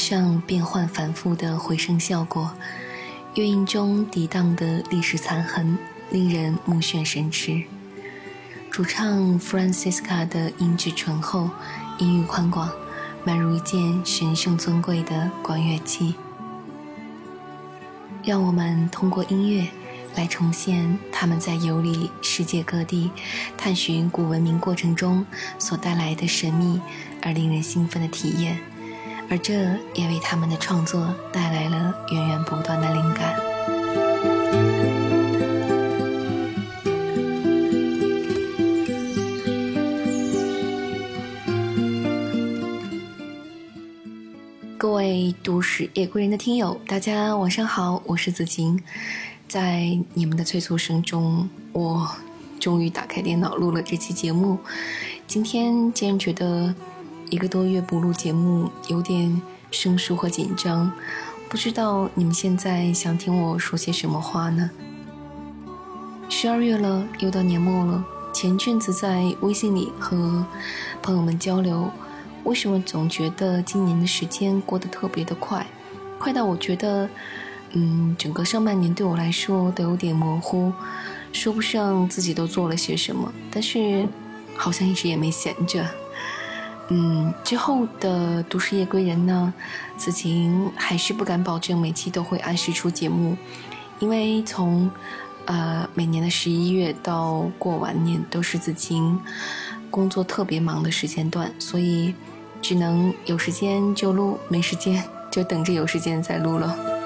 上变幻反复的回声效果，乐音中涤荡的历史残痕令人目眩神驰。主唱 Francisca 的音质醇厚，音域宽广，宛如一件神圣尊贵的管乐器。让我们通过音乐。来重现他们在游历世界各地、探寻古文明过程中所带来的神秘而令人兴奋的体验，而这也为他们的创作带来了源源不断的灵感。各位都市夜归人的听友，大家晚上好，我是子晴。在你们的催促声中，我终于打开电脑录了这期节目。今天竟然觉得一个多月不录节目有点生疏和紧张，不知道你们现在想听我说些什么话呢？十二月了，又到年末了。前阵子在微信里和朋友们交流，为什么总觉得今年的时间过得特别的快，快到我觉得。嗯，整个上半年对我来说都有点模糊，说不上自己都做了些什么，但是好像一直也没闲着。嗯，之后的都市夜归人呢，子晴还是不敢保证每期都会按时出节目，因为从呃每年的十一月到过完年都是子晴工作特别忙的时间段，所以只能有时间就录，没时间就等着有时间再录了。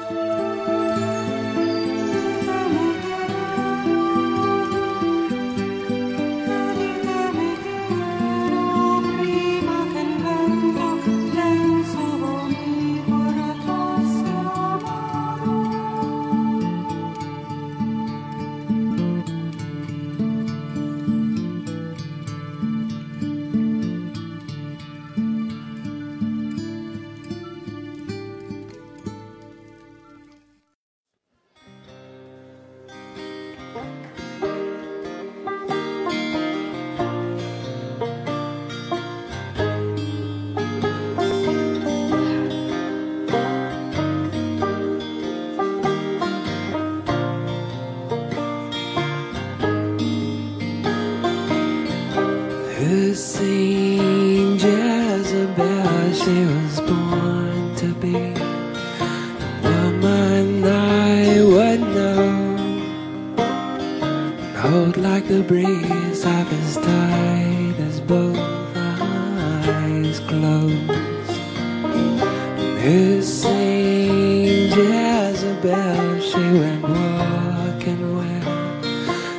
cold like the breeze, I'm as tight as both eyes closed. And his Jezebel, she went walking where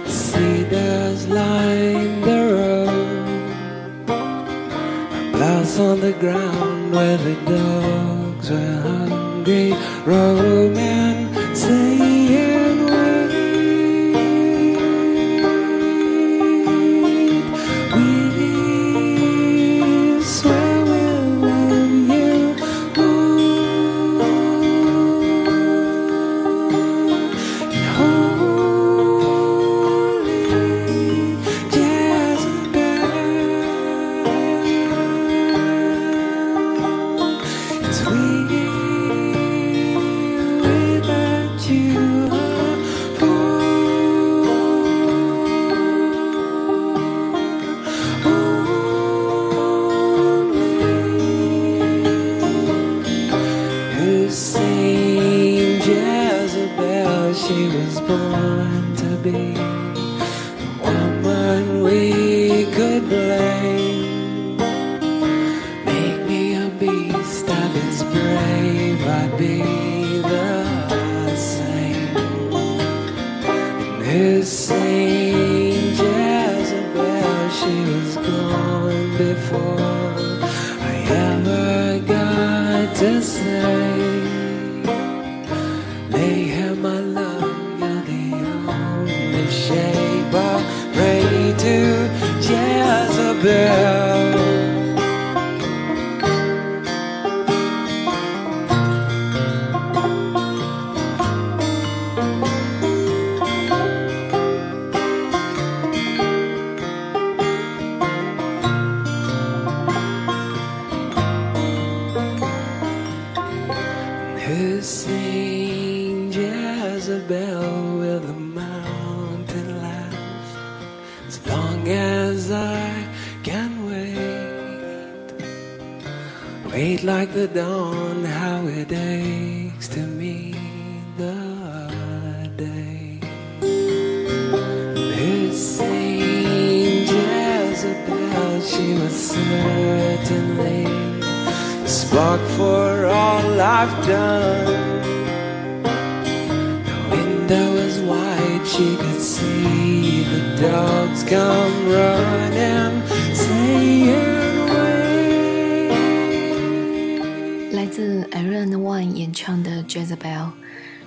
cedars lined the road. And on the ground where the dogs were hungry, roaming. beast of its brave, I'd be the same. His the dawn, how it aches to meet the day. This Saint Jezebel, she was certainly a spark for all I've done. The window was wide, she could see the dogs come running, saying, 自 Aaron One 演唱的《Jezebel》，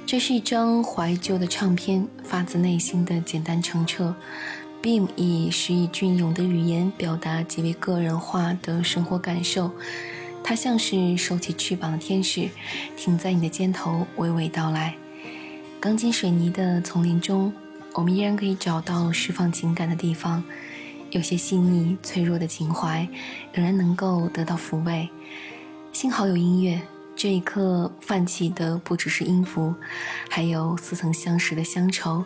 这是一张怀旧的唱片，发自内心的简单澄澈。Beam 以诗意隽永的语言表达极为个人化的生活感受，它像是收起翅膀的天使，停在你的肩头，娓娓道来。钢筋水泥的丛林中，我们依然可以找到释放情感的地方，有些细腻脆弱的情怀，仍然能够得到抚慰。幸好有音乐，这一刻泛起的不只是音符，还有似曾相识的乡愁。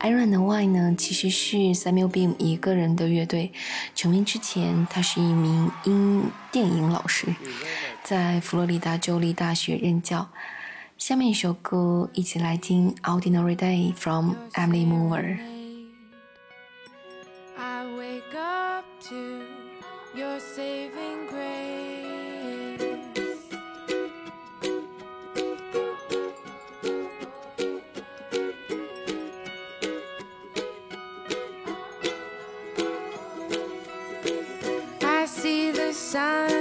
Iron and Wine 呢，其实是 Samuel Beam 一个人的乐队。成名之前，他是一名音电影老师，在佛罗里达州立大学任教。下面一首歌，一起来听《Ordinary Day》from Emily Moore。I wake up to your saving sign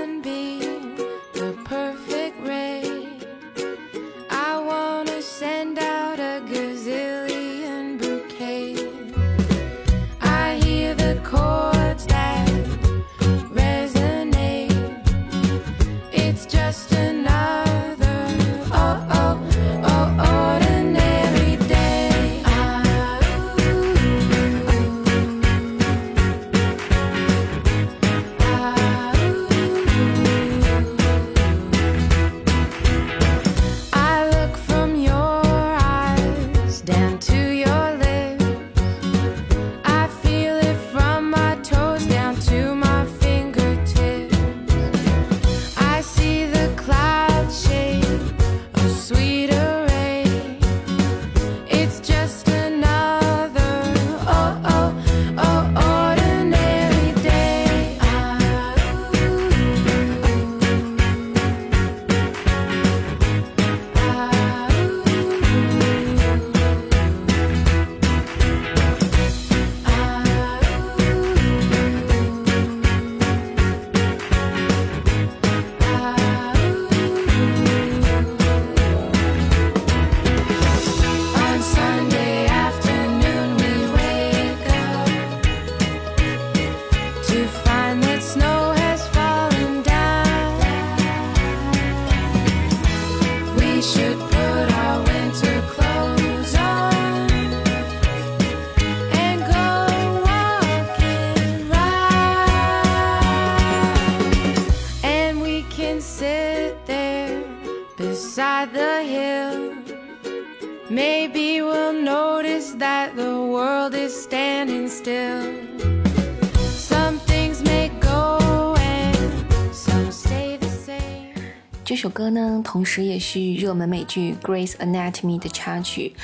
这首歌呢，同时也是热门美剧《Grace Anatomy》的插曲。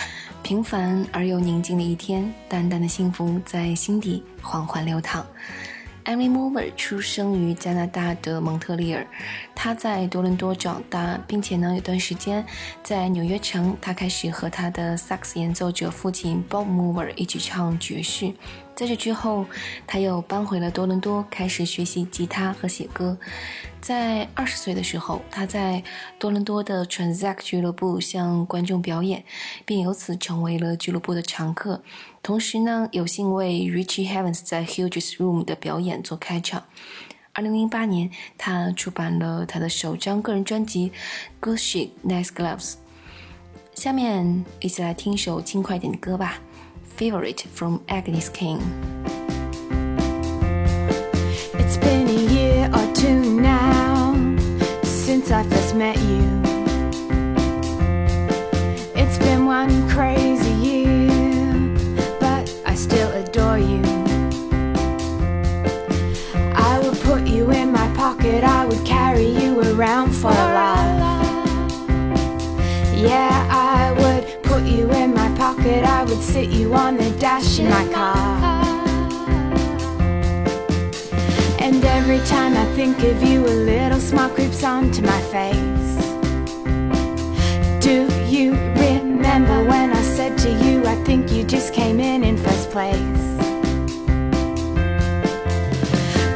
平凡而又宁静的一天，淡淡的幸福在心底缓缓流淌。Emily Mover 出生于加拿大的蒙特利尔，她在多伦多长大，并且呢有段时间在纽约城，她开始和她的萨克斯演奏者父亲 Bob Mover 一起唱爵士。在这之后，他又搬回了多伦多，开始学习吉他和写歌。在二十岁的时候，他在多伦多的 Transact 俱乐部向观众表演，并由此成为了俱乐部的常客。同时呢，有幸为 Richie Havens 在 Hughes Room 的表演做开场。二零零八年，他出版了他的首张个人专辑《Good Shit Nice Gloves》。下面一起来听一首轻快点的歌吧，《Favorite》from Agnes King。It's been a year or two now since I first met you. It's been one crazy year, but I still adore you. I would put you in my pocket, I would carry you around for pocket, I would sit you on the dash in my car. And every time I think of you, a little smile creeps onto my face. Do you remember when I said to you, I think you just came in in first place?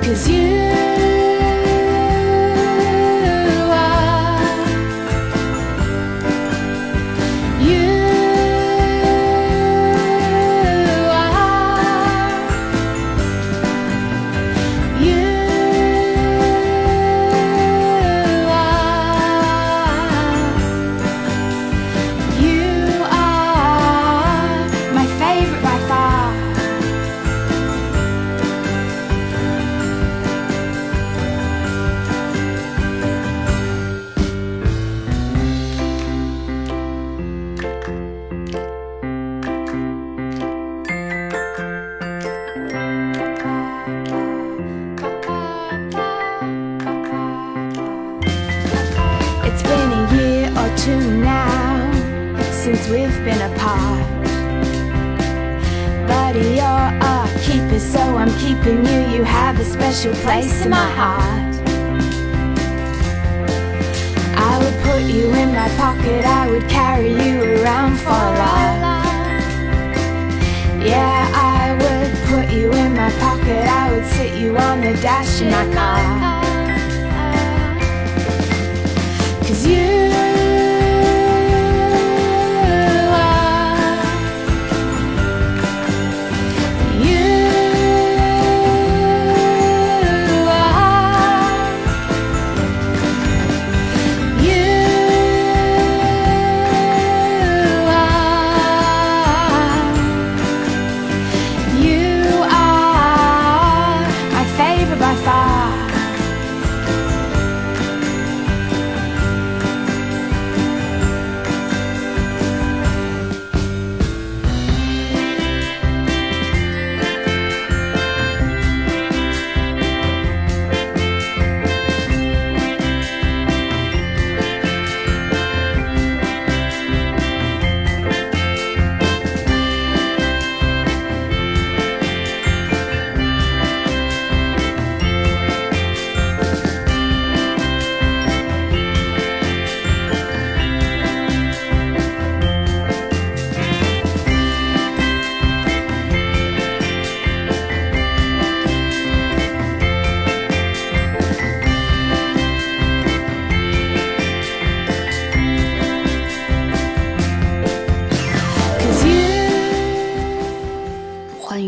Cause you been apart. Buddy, you're a keeper, so I'm keeping you. You have a special place in my heart. I would put you in my pocket, I would carry you around for a. Yeah, I would put you in my pocket, I would sit you on the dash in my car. Cause you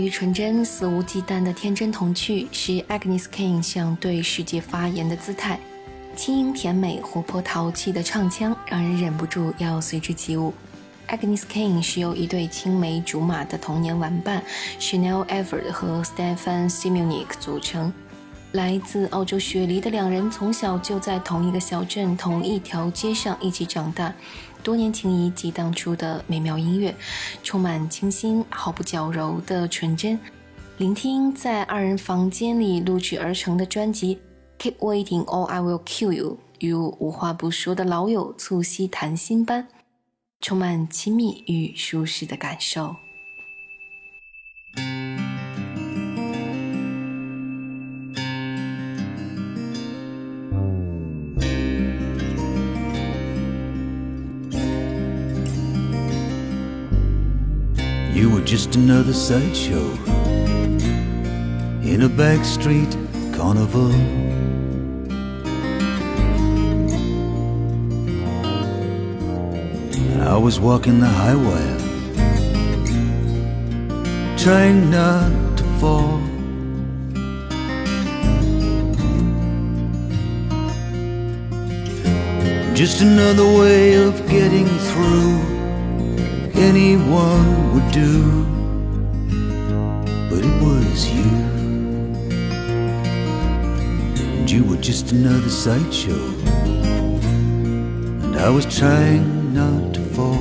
与纯真、肆无忌惮的天真童趣，是 Agnes King 向对世界发言的姿态。轻盈甜美、活泼淘气的唱腔，让人忍不住要随之起舞。Agnes King 是由一对青梅竹马的童年玩伴 Chanel Evert 和 Stefan Simunic 组成。来自澳洲雪梨的两人，从小就在同一个小镇、同一条街上一起长大，多年情谊及当初的美妙音乐，充满清新、毫不矫揉的纯真。聆听在二人房间里录制而成的专辑《Keep Waiting or I Will Kill You》，与无话不说的老友促膝谈心般，充满亲密与舒适的感受。Just another sideshow in a backstreet carnival. And I was walking the high wire, trying not to fall. Just another way of getting through anyone would do, just another sideshow. And I was trying not to fall.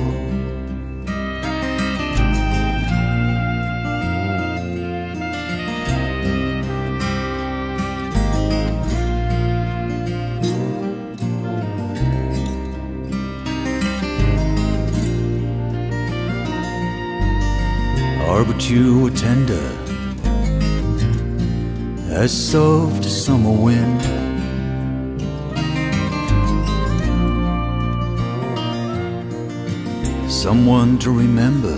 Or but you were tender as soft as summer wind. Someone to remember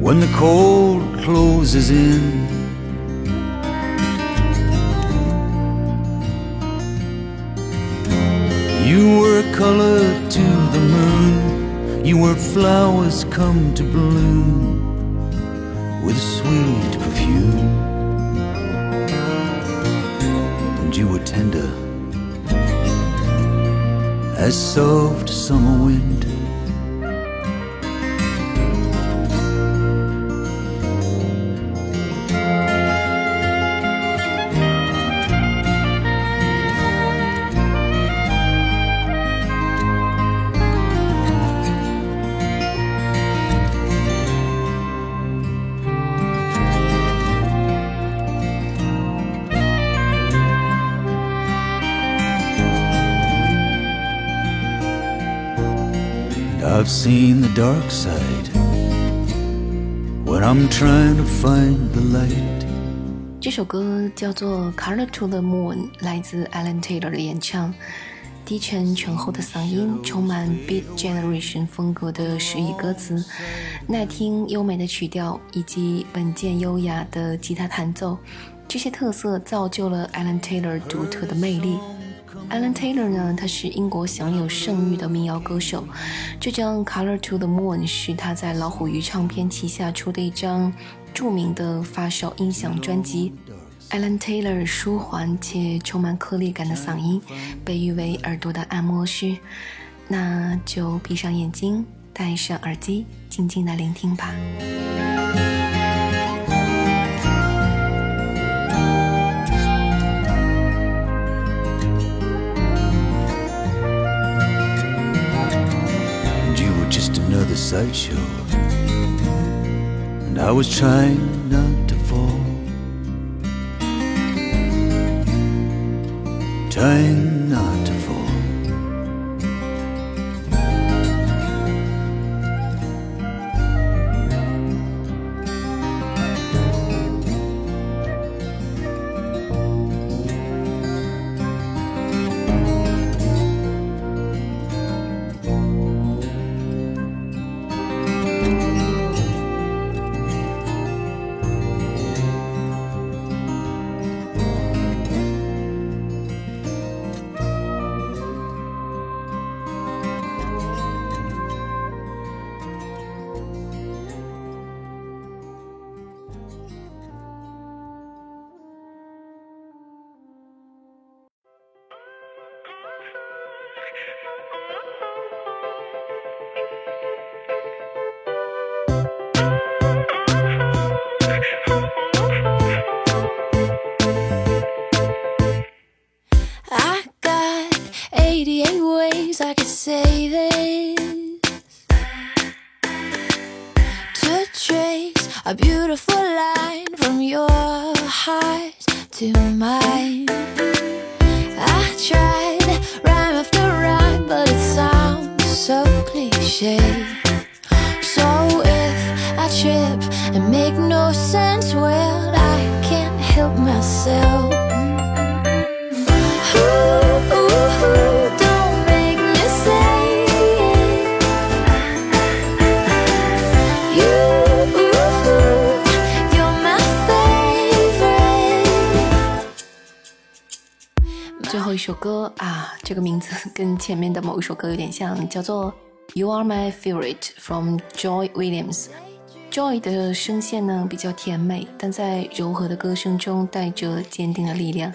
when the cold closes in. You were color to the moon. You were flowers come to bloom with sweet perfume. And you were tender as soft summer wind. Seen the dark side when I'm trying to find the light. 这首歌叫做《Color to the Moon》，来自 Alan Taylor 的演唱。低沉醇厚的嗓音，充满 Beat Generation 风格的诗意歌词，耐听优美的曲调，以及稳健优雅的吉他弹奏，这些特色造就了 Alan Taylor 独特的魅力。Alan Taylor 呢，他是英国享有盛誉的民谣歌手。这张《Color to the Moon》是他在老虎鱼唱片旗下出的一张著名的发烧音响专辑。Alan Taylor 舒缓且充满颗粒感的嗓音，被誉为耳朵的按摩师。那就闭上眼睛，戴上耳机，静静的聆听吧。Sideshow. And I was trying not to fall. Trying not a beautiful line from your heart to mine. I tried rhyme after rhyme, but it sounds so cliche. So if I trip and make no sense, well, I can't help myself. 首歌啊，这个名字跟前面的某一首歌有点像，叫做《You Are My Favorite》from Joy Williams。Joy 的声线呢比较甜美，但在柔和的歌声中带着坚定的力量。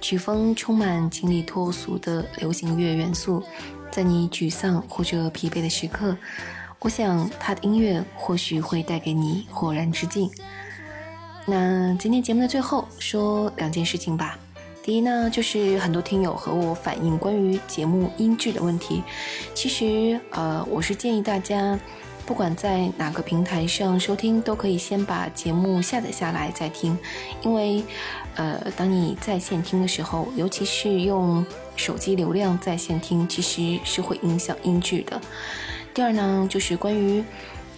曲风充满清丽脱俗的流行乐元素，在你沮丧或者疲惫的时刻，我想他的音乐或许会带给你豁然之境。那今天节目的最后说两件事情吧。第一呢，就是很多听友和我反映关于节目音质的问题。其实，呃，我是建议大家，不管在哪个平台上收听，都可以先把节目下载下来再听，因为，呃，当你在线听的时候，尤其是用手机流量在线听，其实是会影响音质的。第二呢，就是关于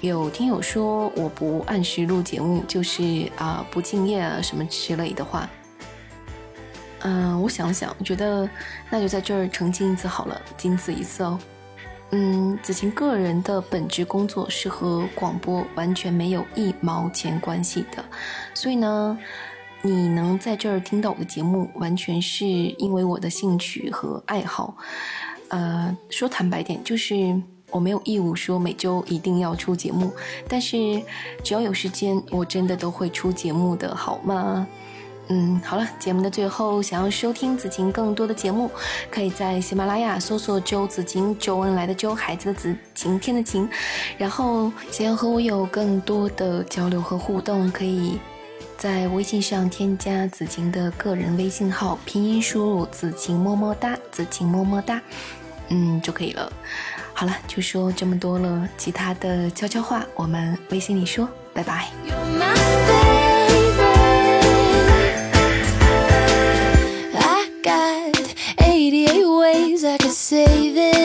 有听友说我不按时录节目，就是啊、不敬业啊什么之类的话。嗯、我想想，觉得那就在这儿澄清一次好了，仅此一次哦。嗯，子晴个人的本职工作是和广播完全没有一毛钱关系的，所以呢，你能在这儿听到我的节目，完全是因为我的兴趣和爱好。呃，说坦白点，就是我没有义务说每周一定要出节目，但是只要有时间，我真的都会出节目的，好吗？嗯，好了，节目的最后，想要收听子晴更多的节目，可以在喜马拉雅搜索“周子晴”，周恩来的周，孩子的子，晴天的晴。然后想要和我有更多的交流和互动，可以在微信上添加子晴的个人微信号，拼音输入“子晴么么哒”，子晴么么哒，嗯就可以了。好了，就说这么多了，其他的悄悄话我们微信里说，拜拜。save it.